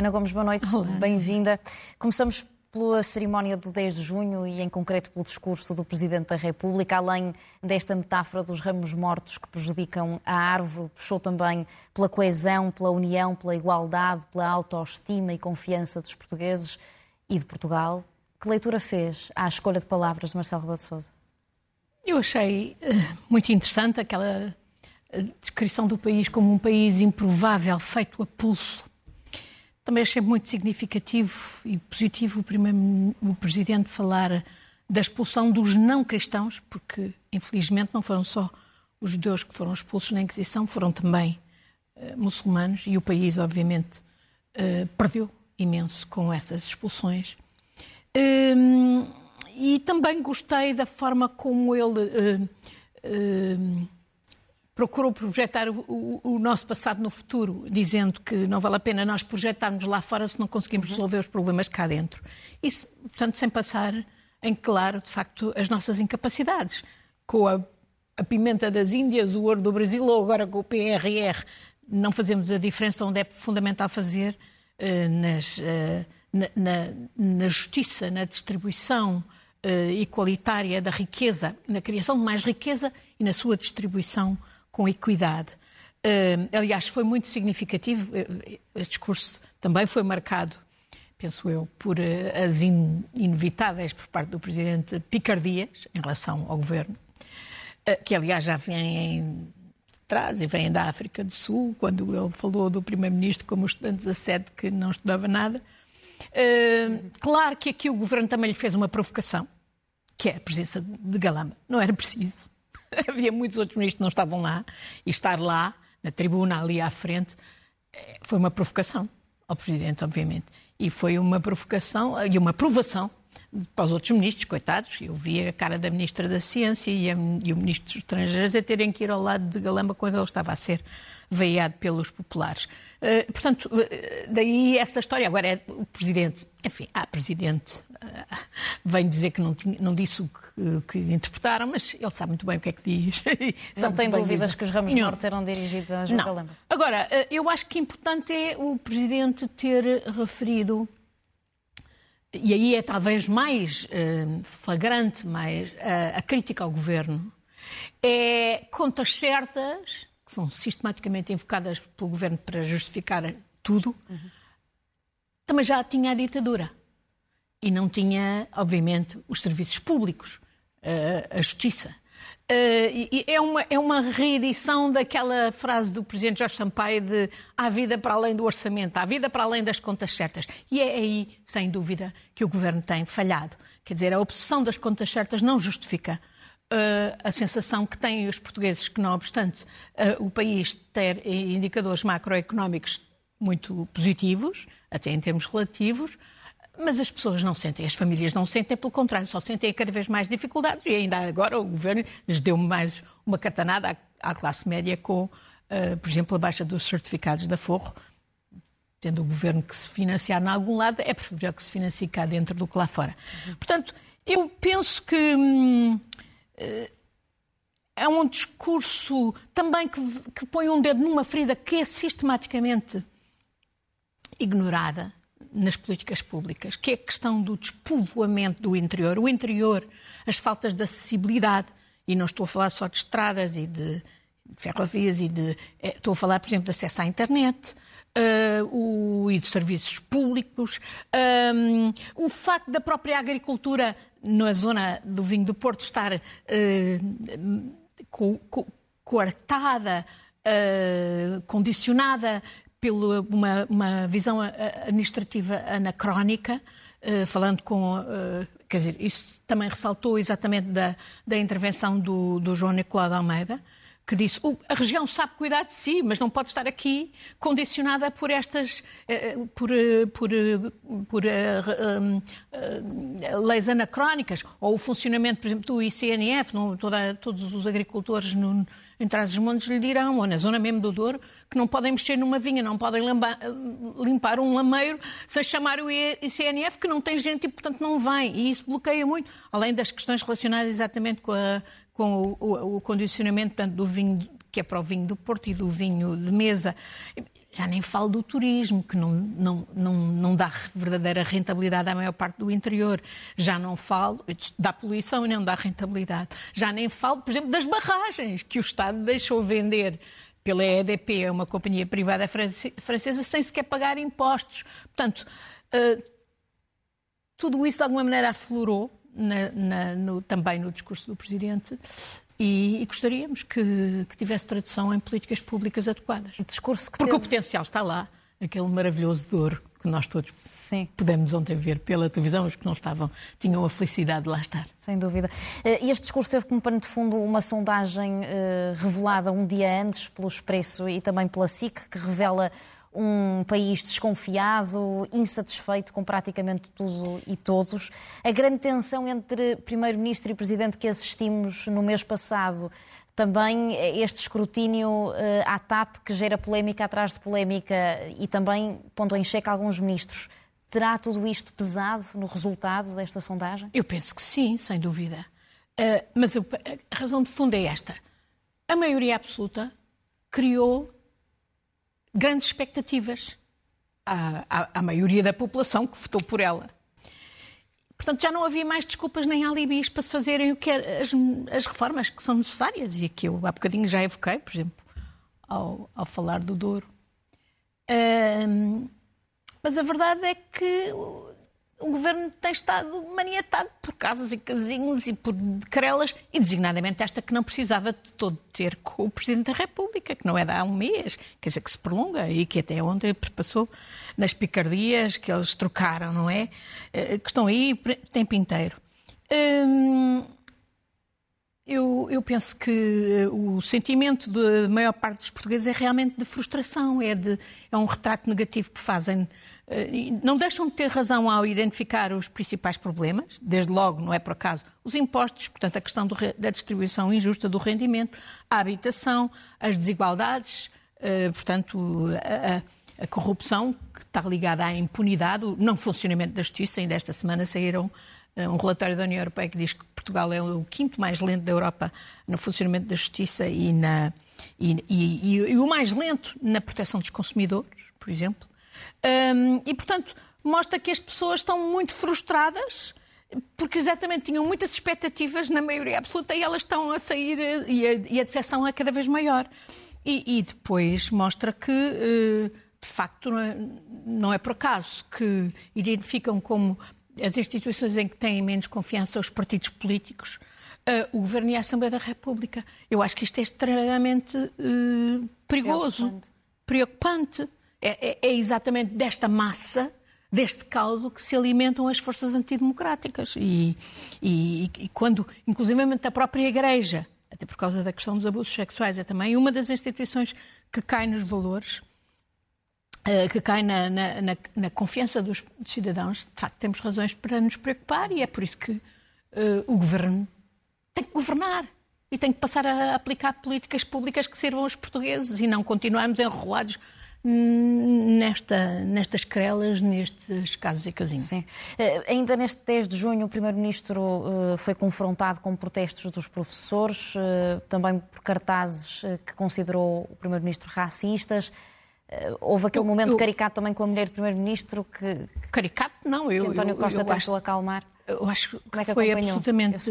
Ana Gomes, boa noite, bem-vinda. Começamos pela cerimónia do 10 de junho e, em concreto, pelo discurso do Presidente da República. Além desta metáfora dos ramos mortos que prejudicam a árvore, puxou também pela coesão, pela união, pela igualdade, pela autoestima e confiança dos portugueses e de Portugal. Que leitura fez à escolha de palavras de Marcelo Rebelo de Sousa? Eu achei uh, muito interessante aquela eh, descrição do país como um país improvável, feito a pulso também achei muito significativo e positivo o, primeiro, o Presidente falar da expulsão dos não cristãos, porque infelizmente não foram só os judeus que foram expulsos na Inquisição, foram também uh, muçulmanos e o país, obviamente, uh, perdeu imenso com essas expulsões. Uh, e também gostei da forma como ele procurou projetar o, o, o, nosso passado no futuro, dizendo que não vale a pena nós projetarmos lá fora se não conseguimos uhum. resolver os problemas cá dentro. Isso, portanto, sem passar em claro, de facto, as nossas incapacidades. Com a, a pimenta das Índias, o ouro do Brasil ou agora com o PRR, não fazemos a diferença onde é fundamental fazer uh, nas, uh, na, na, na, justiça, na distribuição igualitária da riqueza, na criação de mais riqueza e na sua distribuição com equidade. Uh, aliás, foi muito significativo, o discurso também foi marcado, penso eu, por uh, as in inevitáveis por parte do Presidente picardias em relação ao governo, uh, que aliás já vêm trás e vêm da África do Sul, quando ele falou do Primeiro-Ministro como estudante 17 que não estudava nada. claro que aqui o governo também lhe fez uma provocação, que é a presença de Galamba. Não era preciso. havia muitos outros ministros que não estavam lá, e estar lá, na tribuna, ali à frente, eh, foi uma provocação ao Presidente, obviamente. E foi uma provocação e uma provação para os outros ministros, coitados. Eu vi a cara da Ministra da Ciência e, a, e o Ministro dos Estrangeiros a terem que ir ao lado de Galamba quando ele estava a ser veiado pelos populares. Uh, portanto, uh, daí essa história. Agora, é o Presidente, enfim, a Presidente uh, vem dizer que não, tinha, não disse o que, que, interpretaram, mas ele sabe muito bem o que é que diz. não tem dúvidas que os ramos não. mortos eram dirigidos a João? Agora, eu acho que importante é o Presidente ter referido e aí é talvez mais uh, flagrante mais, uh, a crítica ao governo, é contas certas, que são sistematicamente invocadas pelo governo para justificar tudo, uhum. também já tinha a ditadura. E não tinha, obviamente, os serviços públicos, uh, a justiça. Uh, é, uma, é uma reedição daquela frase do Presidente Jorge Sampaio de há vida para além do orçamento, há vida para além das contas certas. E é aí, sem dúvida, que o Governo tem falhado. Quer dizer, a obsessão das contas certas não justifica uh, a sensação que têm os portugueses que, não obstante uh, o país ter indicadores macroeconómicos muito positivos, até em termos relativos, mas as pessoas não sentem, as famílias não sentem, pelo contrário, só sentem cada vez mais dificuldades e ainda agora o governo lhes deu mais uma catanada à, classe média com, uh, por exemplo, a baixa dos certificados da Forro. Tendo o governo que se financiar em algum lado, é preferível que se financie cá dentro do que lá fora. Portanto, eu penso que hum, é um discurso também que, que põe um dedo numa ferida que é sistematicamente ignorada nas políticas públicas, que é a questão do despovoamento do interior. O interior, as faltas de acessibilidade, e não estou a falar só de estradas e de ferrovias, e de, eh, estou a falar, por exemplo, de acesso à internet, Uh, o, e de serviços públicos, um, o facto da própria agricultura na zona do vinho do Porto estar uh, co, co, coartada, uh, condicionada pela uma, uma visão administrativa anacrónica, uh, falando com. Quer dizer, isso também ressaltou exatamente da, da intervenção do, do João Nicolau de Almeida, que disse a região sabe cuidar de si, mas não pode estar aqui condicionada por estas eh, por, por, por leis anacrónicas ou o funcionamento, por exemplo, do ICNF, não, toda, todos os agricultores no, em trás dos montes lhe dirão, ou na zona mesmo do Douro, que não podem mexer numa vinha, não podem limpar um lameiro sem chamar o ICNF, que não tem gente e, portanto, não vem. E isso bloqueia muito, além das questões relacionadas exatamente com, a, com o, o, o condicionamento portanto, do vinho que é para o vinho do Porto e do vinho de mesa. já nem falo do turismo, que não, não, não, não dá verdadeira rentabilidade à maior parte do interior. Já não falo da poluição e não dá rentabilidade. Já nem falo, por exemplo, das barragens, que o Estado deixou vender pela EDP, uma companhia privada francesa, sem sequer pagar impostos. Portanto, uh, tudo isso de alguma maneira aflorou na, na, no, também no discurso do Presidente e, e gostaríamos que, que, tivesse tradução em políticas públicas adequadas. O discurso Porque teve... o potencial está lá, aquele maravilhoso Douro que nós todos Sim. pudemos ontem ver pela televisão, os que não estavam tinham a felicidade de lá estar. Sem dúvida. Eh, este discurso teve como pano de fundo uma sondagem eh, revelada um dia antes pelo Expresso e também pela SIC, que revela um país desconfiado, insatisfeito com praticamente tudo e todos. A grande tensão entre Primeiro-Ministro e Presidente que assistimos no mês passado, também este escrutínio eh, à TAP que gera polémica atrás de polémica e também pondo em xeque alguns ministros. Terá tudo isto pesado no resultado desta sondagem? Eu penso que sim, sem dúvida. Uh, mas eu, a razão de fundo é esta. A maioria absoluta criou grandes expectativas à, à, à maioria da população que votou por ela. Portanto, já não havia mais desculpas nem alibis para se fazerem o que as, as, reformas que são necessárias e que eu há bocadinho já evoquei, por exemplo, ao, ao falar do Douro. Mas a verdade é que o governo tem estado maniatado por casas e casinhos e por querelas, e designadamente esta que não precisava de todo ter com o Presidente da República, que não é de há um mês, quer dizer, que se prolonga e que até ontem passou nas picardias que eles trocaram, não é? Eh, que estão aí o tempo inteiro. Hum, eu, eu, penso que o sentimento da maior parte dos portugueses é realmente de frustração, é, de, é um retrato negativo que fazem eh, não deixam de ter razão ao identificar os principais problemas, desde logo, não é por acaso, os impostos, portanto, a questão do, da distribuição injusta do rendimento, a habitação, as desigualdades, eh, portanto, a, a, corrupção que está ligada à impunidade, o não funcionamento da justiça. Ainda esta semana saíram eh, um relatório da União Europeia que diz que Portugal é o quinto mais lento da Europa no funcionamento da justiça e, na, e, e, e o mais lento na proteção dos consumidores, por exemplo. Um, e, portanto, mostra que as pessoas estão muito frustradas porque exatamente tinham muitas expectativas na maioria absoluta e elas estão a sair e a, e a decepção é cada vez maior. E, e depois mostra que, eh, de facto, não é, não é por acaso que identificam como as instituições em que têm menos confiança os partidos políticos, uh, o Governo e a Assembleia da República. Eu acho que isto é extremamente perigoso, preocupante. preocupante. É, é, é exatamente desta massa deste caldo que se alimentam as forças antidemocráticas. E, e, e, quando, inclusivamente, a própria Igreja, até por causa da questão dos abusos sexuais, é também uma das instituições que cai nos valores, eh, que cai na, na, na, na confiança dos cidadãos. De facto, temos razões para nos preocupar e é por isso que uh, o governo tem que governar. E tem que passar a aplicar políticas públicas que sirvam aos portugueses e não continuarmos enrolados nesta, nestas querelas, nestes casos e casinhos. Sim. Uh, ainda neste 10 de junho, o Primeiro-Ministro uh, foi confrontado com protestos dos professores, uh, também por cartazes que considerou o Primeiro-Ministro racistas. houve aquele eu, momento eu, caricato também com a mulher do Primeiro-Ministro que. Caricato, não, eu. Que António Costa eu, tentou acho, acalmar. Eu acho que, é que foi absolutamente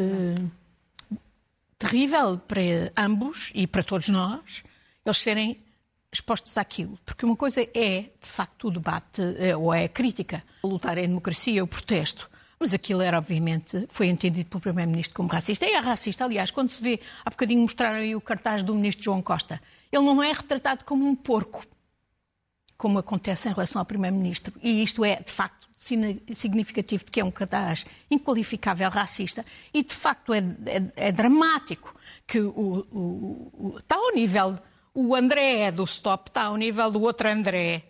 terrível para ambos e para todos nós eles serem expostos àquilo. Porque uma coisa é, de facto, o debate, eh, ou é a crítica, lutar em democracia, o protesto. Mas aquilo era, obviamente, foi entendido pelo Primeiro-Ministro como racista. E é racista, aliás, quando se vê, há bocadinho mostraram aí o cartaz do Ministro João Costa. Ele não é retratado como um porco, como acontece em relação ao Primeiro-Ministro. E isto é, de facto, significativo de que é um cartaz inqualificável racista. E, de facto, é, é, é dramático que o, o, o, está ao nível o André do Stop está ao nível do outro André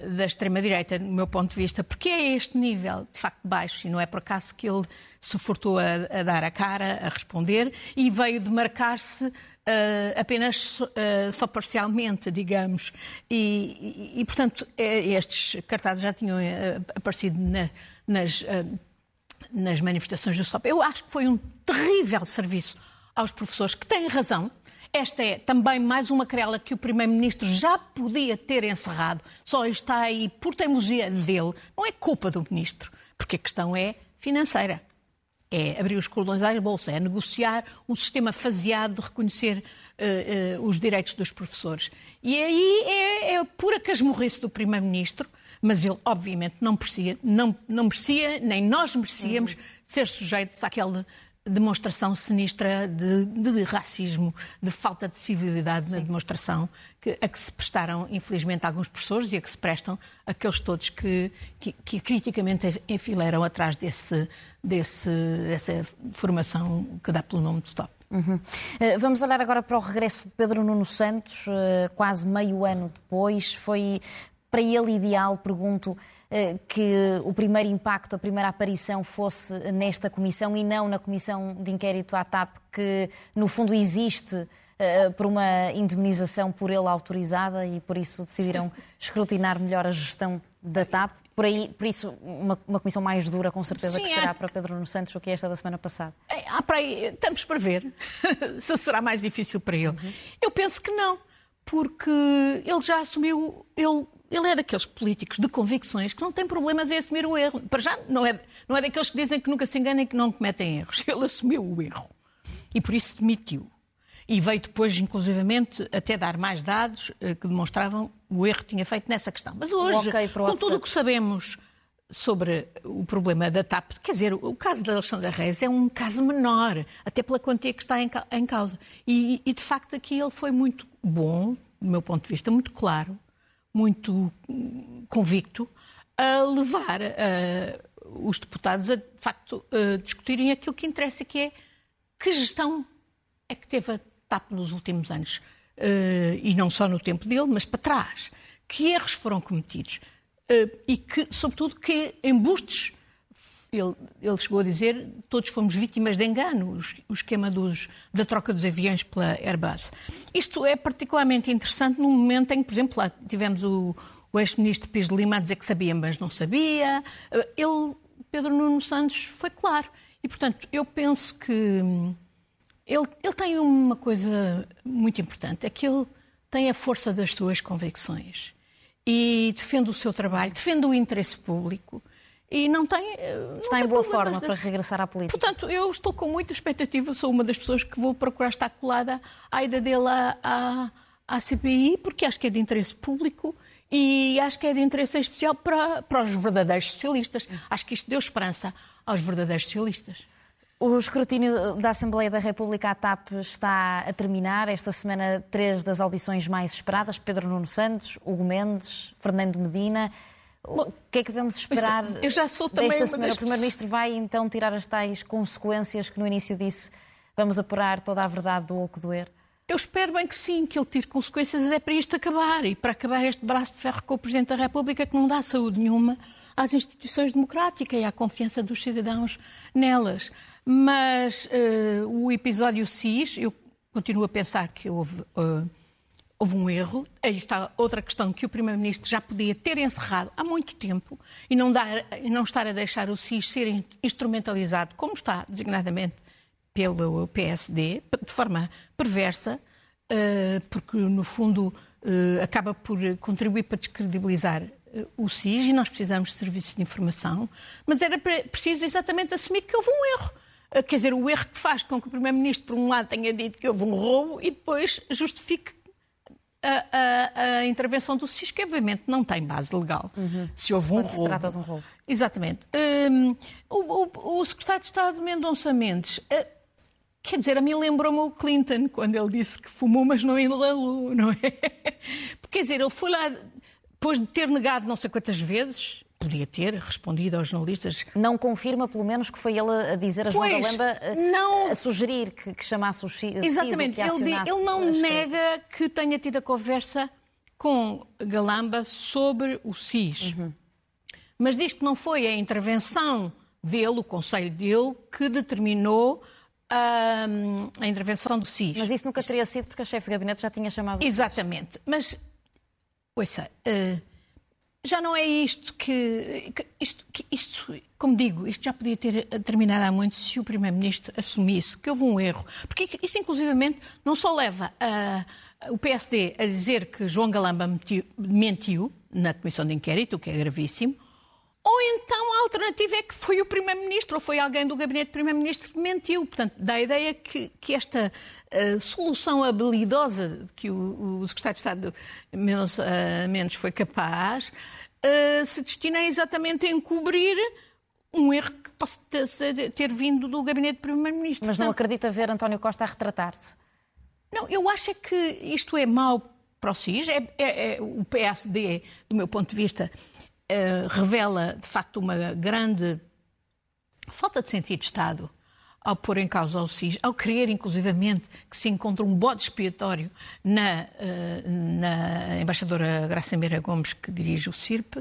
da extrema-direita, do meu ponto de vista, porque é este nível, de facto, baixo, e não é por acaso que ele se furtou a, a dar a cara, a responder, e veio demarcar-se uh, apenas uh, só parcialmente, digamos. E, e, e portanto, é, estes cartazes já tinham uh, aparecido na, nas, nas manifestações do Stop. Eu acho que foi um terrível serviço aos professores que têm razão. Esta é também mais uma querela que o Primeiro-Ministro já podia ter encerrado, só está aí por teimosia dele. Não é culpa do Ministro, porque a questão é financeira. É abrir os cordões à bolsa, é negociar um sistema faseado de reconhecer uh, uh, os direitos dos professores. E aí é, é pura casmurrice do Primeiro-Ministro, mas ele, obviamente, não merecia, não, não merecia nem nós merecíamos, uhum. ser sujeitos àquele demonstração sinistra de, de, racismo, de falta de civilidade Sim. na demonstração que, a que se prestaram, infelizmente, alguns professores e a que se prestam aqueles todos que, que, que criticamente enfileiram atrás desse, desse, dessa formação que dá pelo nome de Stop. Uhum. Eh, vamos olhar agora para o regresso de Pedro Nuno Santos, eh, quase meio ano depois. Foi para ele ideal, pergunto, que o primeiro impacto, a primeira aparição fosse nesta comissão e não na comissão de inquérito à TAP, que no fundo existe uh, por uma indemnização por ele autorizada e por isso decidiram escrutinar melhor a gestão da TAP. Por, aí, por isso, uma, uma comissão mais dura, com certeza, Sim, que será é... para Pedro Nuno Santos do que esta da semana passada. Ah, para aí, estamos para ver se será mais difícil para ele. Uhum. Eu penso que não, porque ele já assumiu, ele ele é daqueles políticos de convicções que não tem problemas em assumir o erro. Para já, não é, não é daqueles que dizem que nunca se enganam e que não cometem erros. Ele assumiu o erro. E por isso demitiu. E veio depois, inclusivamente, até dar mais dados eh, que demonstravam o erro que tinha feito nessa questão. Mas hoje, okay, com tudo o que sabemos sobre o problema da TAP, quer dizer, o caso da Alexandra Reis é um caso menor, até pela quantia que está em causa. E, e de facto, aqui ele foi muito bom, do meu ponto de vista, muito claro muito convicto a levar uh, os deputados a, de facto, uh, discutirem aquilo que interessa, que é que gestão é que teve a TAP nos últimos anos. Uh, e não só no tempo dele, mas para trás. Que erros foram cometidos? e que, sobretudo, que embustes ele, ele, chegou a dizer todos fomos vítimas de engano, o esquema dos, da troca dos aviões pela Airbus. Isto é particularmente interessante no momento em que, por exemplo, lá tivemos o, o ex-ministro Pires de Lima a dizer que sabia, mas não sabia. Ele, Pedro Nuno Santos, foi claro. E, portanto, eu penso que ele, ele tem uma coisa muito importante, é que ele tem a força das suas convicções e defende o seu trabalho, defende o interesse público e não tem. Eh, não Está tem em boa forma de... para regressar à política. Portanto, eu estou com muita expectativa, sou uma das pessoas que vou procurar estar colada à ida dele à, à, à CPI, porque acho que é de interesse público e acho que é de interesse especial para, para os verdadeiros socialistas. Acho que isto deu esperança aos verdadeiros socialistas. O escrutínio da Assembleia da República, à TAP, está a terminar. Esta semana, três das audições mais esperadas: Pedro Nuno Santos, Hugo Mendes, Fernando Medina. O que é que devemos esperar eu já sou também desta semana? Das... O Primeiro-Ministro vai então tirar as tais consequências que no início disse vamos apurar toda a verdade do oco doer? Eu espero bem que sim, que ele tire consequências é para isto acabar e para acabar este braço de ferro com o Presidente da República que não dá saúde nenhuma às instituições democráticas e à confiança dos cidadãos nelas. Mas uh, o episódio SIS, eu continuo a pensar que houve uh, houve um erro. Aí está outra questão que o Primeiro-Ministro já podia ter encerrado há muito tempo e não, dar, não estar a deixar o SIS ser instrumentalizado, como está designadamente pelo PSD, de forma perversa, eh, porque no fundo eh, acaba por contribuir para descredibilizar eh, o SIS e nós precisamos de serviços de informação, mas era preciso exatamente assumir que houve um erro. Quer dizer, o erro que faz com que o Primeiro-Ministro, por um lado, tenha dito que houve um roubo e depois justifique a, a, a, intervenção do SIS, que obviamente não tem base legal. Uhum. Se houve um Quando roubo. se trata de um roubo. Exatamente. Um, o, o, o, secretário de Estado Mendonça Mendes, uh, quer dizer, a mim lembrou-me o Clinton, quando ele disse que fumou, mas não inalou, não é? Porque, quer dizer, ele foi lá, depois de ter negado não sei quantas vezes, podia ter respondido aos jornalistas. Não confirma, pelo menos, que foi ele a dizer a João pois, Galamba, não... a sugerir que, que chamasse o CIS Exatamente, ele, ele, não nega que tenha tido a conversa com Galamba sobre o SIS. Uhum. Mas diz que não foi a intervenção dele, o conselho dele, que determinou a, a intervenção do SIS. Mas isso nunca teria sido porque a chefe de gabinete já tinha chamado. Exatamente. Mas, ouça, uh, já não é isto que, que, isto, que isto, como digo, isto já podia ter terminado há muito se o Primeiro-Ministro assumisse que houve um erro. Porque isto, inclusivamente, não só leva a, o PSD a dizer que João Galamba mentiu, mentiu na Comissão de Inquérito, o que é gravíssimo, ou então a alternativa é que foi o Primeiro-Ministro ou foi alguém do gabinete do Primeiro-Ministro que mentiu. Portanto, dá a ideia que, que esta uh, solução habilidosa que o, o Secretário de Estado Menos, uh, Mendes foi capaz uh, se destina exatamente a encobrir um erro que possa ter, ter vindo do gabinete do Primeiro-Ministro. Mas não acredita ver António Costa a retratar-se? Não, eu acho é que isto é mau para o SIS. É, é, é, o PSD, do meu ponto de vista, uh, revela, de facto, uma grande falta de sentido de Estado ao pôr em causa o SIS, ao querer, inclusivamente, que se encontre um bode expiatório na, uh, na embaixadora Graça Meira Gomes, que dirige o CIRP,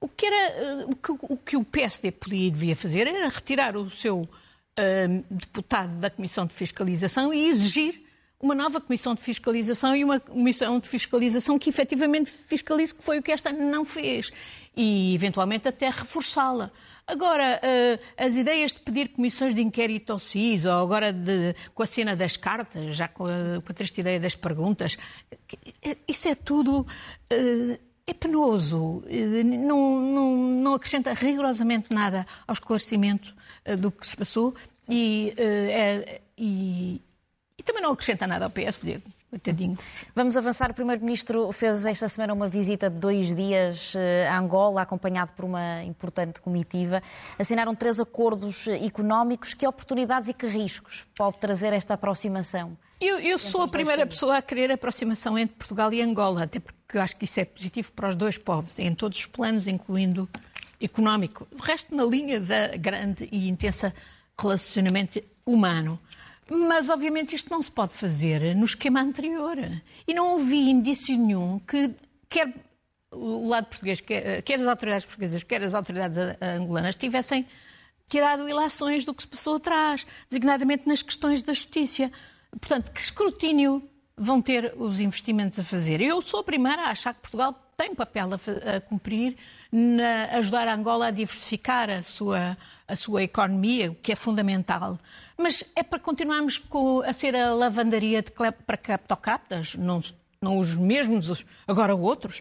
o que, era, uh, o, que, o que o PSD podia e devia fazer era retirar o seu uh, deputado da Comissão de Fiscalização e exigir uma nova comissão de fiscalização e uma comissão de fiscalização que efetivamente fiscalize, que foi o que esta não fez, e eventualmente até reforçá-la. Agora, uh, as ideias de pedir comissões de inquérito ao CIS, ou agora de, com a cena das cartas, já com a, com a triste ideia das perguntas, isso é tudo. Uh, é penoso, não, não, não, acrescenta rigorosamente nada ao esclarecimento do que se passou e, é, e também não acrescenta nada ao PSD. Coitadinho. Vamos avançar. O Primeiro-Ministro fez esta semana uma visita de dois dias eh, a Angola, acompanhado por uma importante comitiva. Assinaram três acordos económicos. Que oportunidades e que riscos pode trazer esta aproximação? Eu, eu sou a primeira pessoa a querer a aproximação entre Portugal e Angola, até porque eu acho que isso é positivo para os dois povos, em todos os planos, incluindo económico. O resto na linha da grande e intensa relacionamento humano. Mas, obviamente, isto não se pode fazer no esquema anterior. E não ouvi indício nenhum que quer o lado português, quer, quer as autoridades portuguesas, quer as autoridades angolanas, tivessem tirado ilações do que se passou atrás, designadamente nas questões da justiça. Portanto, que escrutínio vão ter os investimentos a fazer? Eu sou a primeira a achar que Portugal tem papel a, a cumprir na ajudar a Angola a diversificar a sua, a sua economia, o que é fundamental. Mas é para continuarmos com, a ser a lavandaria de, para não, não os mesmos, agora outros.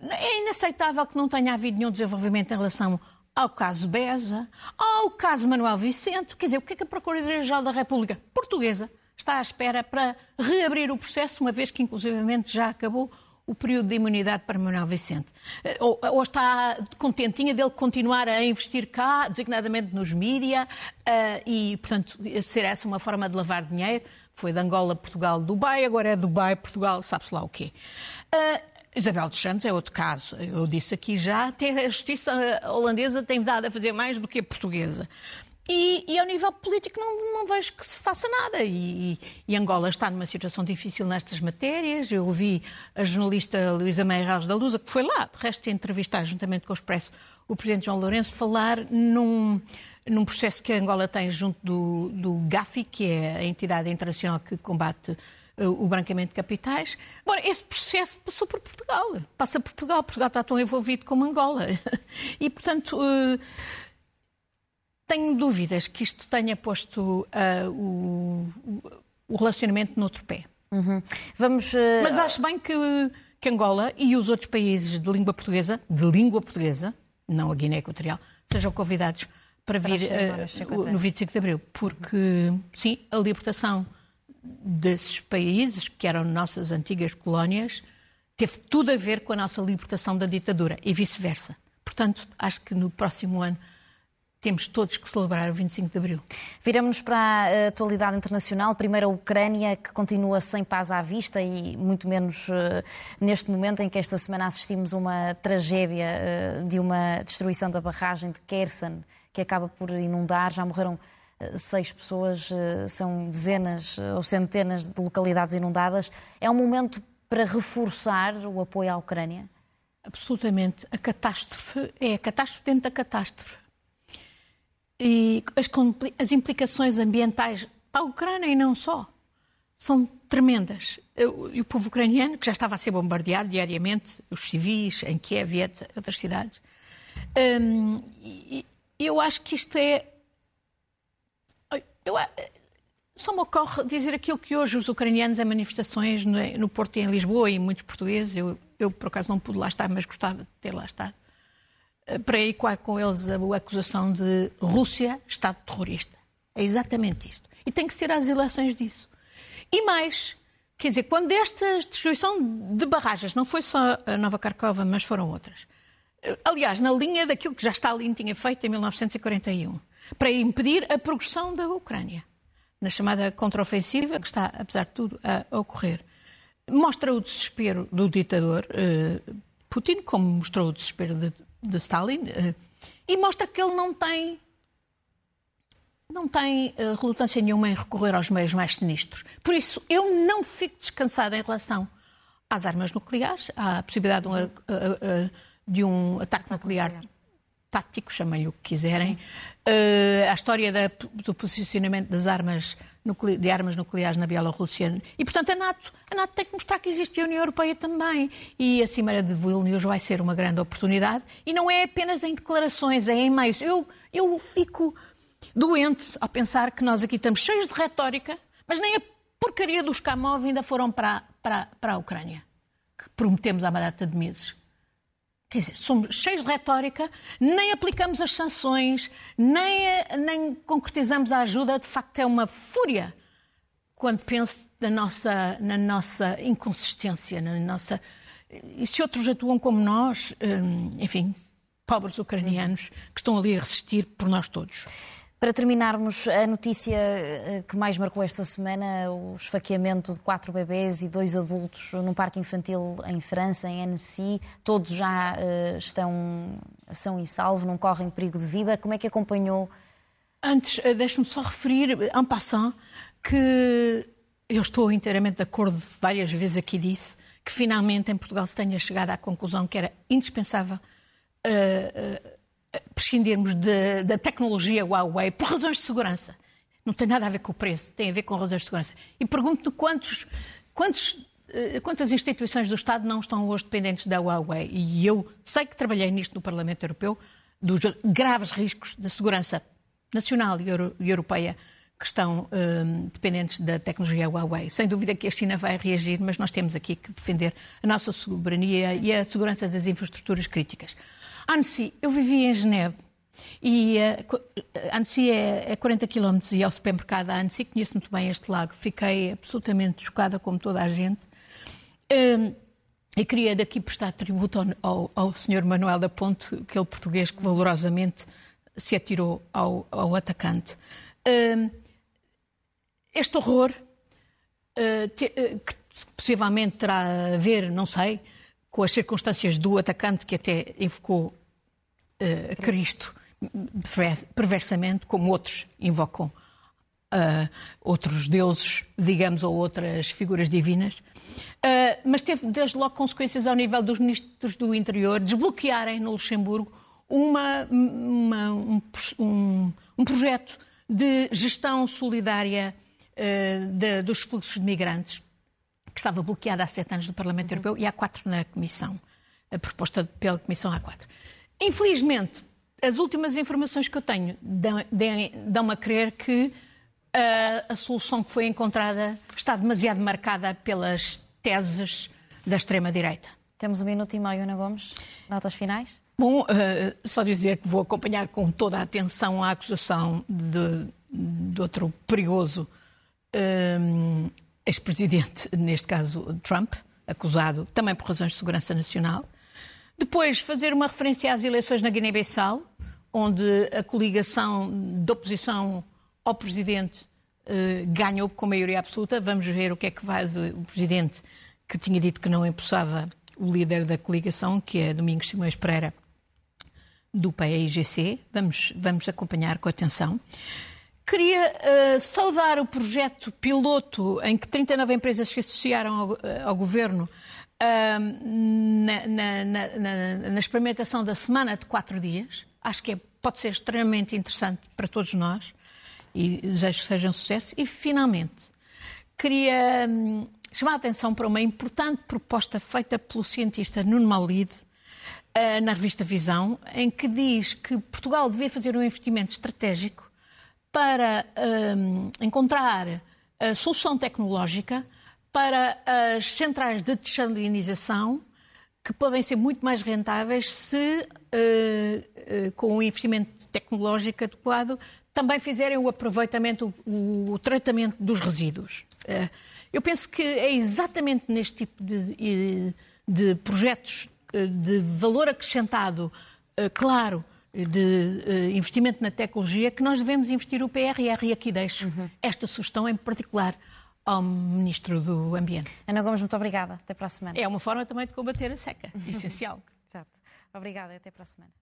É inaceitável que não tenha havido nenhum desenvolvimento em relação ao caso Beza, ao caso Manuel Vicente. Quer dizer, o que é que a Procuradoria-Geral da República Portuguesa está à espera para reabrir o processo, uma vez que, inclusivamente, já acabou o período de imunidade para Manuel Vicente? Eh, ou, ou, está contentinha dele continuar a investir cá, designadamente nos mídia, uh, e, portanto, ser essa uma forma de lavar dinheiro? Foi de Angola, Portugal, Dubai, agora é Dubai, Portugal, sabe-se lá o quê. Uh, Isabel dos Santos é outro caso. Eu disse aqui já, até a justiça holandesa tem dado a fazer mais do que a portuguesa. E, e, ao nível político não, não vejo que se faça nada. E, e, Angola está numa situação difícil nestas matérias. Eu ouvi a jornalista Luísa Meirelles da Lusa, que foi lá, de resto, entrevistar juntamente com o Expresso o Presidente João Lourenço, falar num, num processo que Angola tem junto do, do GAFI, que é a entidade internacional que combate uh, o branqueamento de capitais. Bom, esse processo passou por Portugal. Passa por Portugal. Portugal está tão envolvido como Angola. E, portanto... Tenho dúvidas que isto tenha posto uh, o, o, relacionamento noutro pé. Uhum. Vamos, uh... Mas acho bem que, que Angola e os outros países de língua portuguesa, de língua portuguesa, não a Guiné Equatorial, sejam convidados para, para vir uh, no 25 de Abril, porque, sim, a libertação desses países, que eram nossas antigas colónias, teve tudo a ver com a nossa libertação da ditadura e vice-versa. Portanto, acho que no próximo ano temos todos que celebrar o 25 de Abril. Viramos para a atualidade internacional. Primeiro a Ucrânia, que continua sem paz à vista e muito menos uh, neste momento em que esta semana assistimos a uma tragédia uh, de uma destruição da barragem de Kherson, que acaba por inundar. Já morreram uh, seis pessoas, são dezenas ou centenas de localidades inundadas. É um momento para reforçar o apoio à Ucrânia? Absolutamente. A catástrofe é a catástrofe dentro da catástrofe e as, as implicações ambientais para a Ucrânia e não só são tremendas. E o povo ucraniano, que já estava a ser bombardeado diariamente, os civis em Kiev e outras cidades. Um, eu acho que isto é. Eu, só me ocorre dizer aquilo que hoje os ucranianos em manifestações no Porto e em Lisboa e muitos portugueses, eu, eu por acaso não pude lá estar, mas gostava de ter lá estado, para ecoar com eles a, acusação de Rússia, Estado terrorista. É exatamente isso. E tem que ser as eleições disso. E mais, quer dizer, quando esta destruição de barragens, não foi só a Nova Carcova, mas foram outras. Eh, aliás, na linha daquilo que já Stalin tinha feito em 1941, para impedir a progressão da Ucrânia, na chamada contraofensiva, que está, apesar de tudo, a ocorrer. Mostra o desespero do ditador uh, Putin, como mostrou o desespero de, de Stalin, uh, e mostra que ele não tem não tem uh, relutância nenhuma em recorrer aos meios mais sinistros. Por isso, eu não fico descansada em relação às armas nucleares, à possibilidade de um, uh, de um ataque nuclear tático, chamem-lhe o que quiserem, à história da, do posicionamento das armas, de armas nucleares na Bielorrússia. E, portanto, a NATO, a NATO tem que mostrar que existe a União Europeia também. E a Cimeira de Vilnius vai ser uma grande oportunidade. E não é apenas em declarações, é em meios. Eu, eu fico doente ao pensar que nós aqui estamos cheios de retórica, mas nem a porcaria dos Kamov ainda foram para, para, para a Ucrânia, que prometemos há uma data de meses. Quer dizer, somos cheios de retórica, nem aplicamos as sanções, nem, nem concretizamos a ajuda. De facto, é uma fúria quando penso na nossa, na nossa inconsistência, na nossa. E se outros atuam como nós, hum, enfim, pobres ucranianos que estão ali a resistir por nós todos. Para terminarmos, a notícia eh, que mais marcou esta semana, o esfaqueamento de quatro bebês e dois adultos num parque infantil em França, em Annecy. Todos já uh, estão são e salvo, não correm perigo de vida. Como é que acompanhou? Antes, eh, deixe-me só referir, en passant, que eu estou inteiramente de acordo, várias vezes aqui disse, que finalmente em Portugal se tenha chegado à conclusão que era indispensável uh, uh, prescindirmos de, da tecnologia Huawei por razões de segurança. Não tem nada a ver com o preço, tem a ver com razões de segurança. E pergunto quantos, quantos, eh, quantas instituições do Estado não estão hoje dependentes da Huawei. E eu sei que trabalhei nisto no Parlamento Europeu, dos graves riscos da segurança nacional e, euro, europeia que estão um, dependentes da tecnologia Huawei. Sem dúvida que a China vai reagir, mas nós temos aqui que defender a nossa soberania e a segurança das infraestruturas críticas. Annecy, eu vivi em Genebra e uh, Annecy é, é 40 km e ao supermercado Annecy, conheço muito bem este lago, fiquei absolutamente chocada como toda a gente. Uh, e queria daqui prestar tributo ao, ao, Sr. Manuel da Ponte, aquele português que valorosamente se atirou ao, ao atacante. Uh, este horror, uh, te, uh, que possivelmente terá a ver, não sei, com as circunstâncias do atacante que até invocou uh, Cristo perversamente, como outros invocam uh, outros deuses, digamos, ou outras figuras divinas. Uh, mas teve desde logo consequências ao nível dos ministros do interior desbloquearem no Luxemburgo uma, uma, um, um, um, projeto de gestão solidária uh, de, dos fluxos de migrantes que estava bloqueado há sete anos no Parlamento Europeu e há quatro na Comissão, a proposta pela Comissão há quatro. Infelizmente, as últimas informações que eu tenho dão-me a crer que a, eh, a solução que foi encontrada está demasiado marcada pelas teses da extrema-direita. Temos um minuto e meio, Ana Gomes. Notas finais? Bom, uh, só dizer que vou acompanhar com toda a atenção a acusação de, de outro perigoso uh, ex-presidente, neste caso Trump, acusado também por razões de segurança nacional. Depois, fazer uma referência às eleições na Guiné-Bissau, onde a coligação de oposição ao presidente eh, ganhou com maioria absoluta. Vamos ver o que é que faz o presidente que tinha dito que não empossava o líder da coligação, que é Domingos Simões Pereira, do PAIGC. Vamos, vamos acompanhar com atenção. Queria uh, saudar o projeto piloto em que 39 empresas se associaram ao, uh, ao governo na, na, na, na, experimentação da semana de quatro dias. Acho que é, pode ser extremamente interessante para todos nós e desejo que seja um sucesso. E, finalmente, queria hum, chamar a atenção para uma importante proposta feita pelo cientista Nuno Maulide uh, na revista Visão, em que diz que Portugal devia fazer um investimento estratégico para um, encontrar a solução tecnológica para as centrais de desalinização que podem ser muito mais rentáveis se, uh, uh, com o investimento tecnológico adequado, também fizerem o aproveitamento, o, o tratamento dos resíduos. Uh, eu penso que é exatamente neste tipo de, de projetos de valor acrescentado, claro, de investimento na tecnologia, que nós devemos investir o PRR. E aqui deixo uhum. esta sugestão em particular ao Ministro do Ambiente. Ana Gomes, muito obrigada. Até para a semana. É uma forma também de combater a seca, essencial. Exato. Obrigada, até para a semana.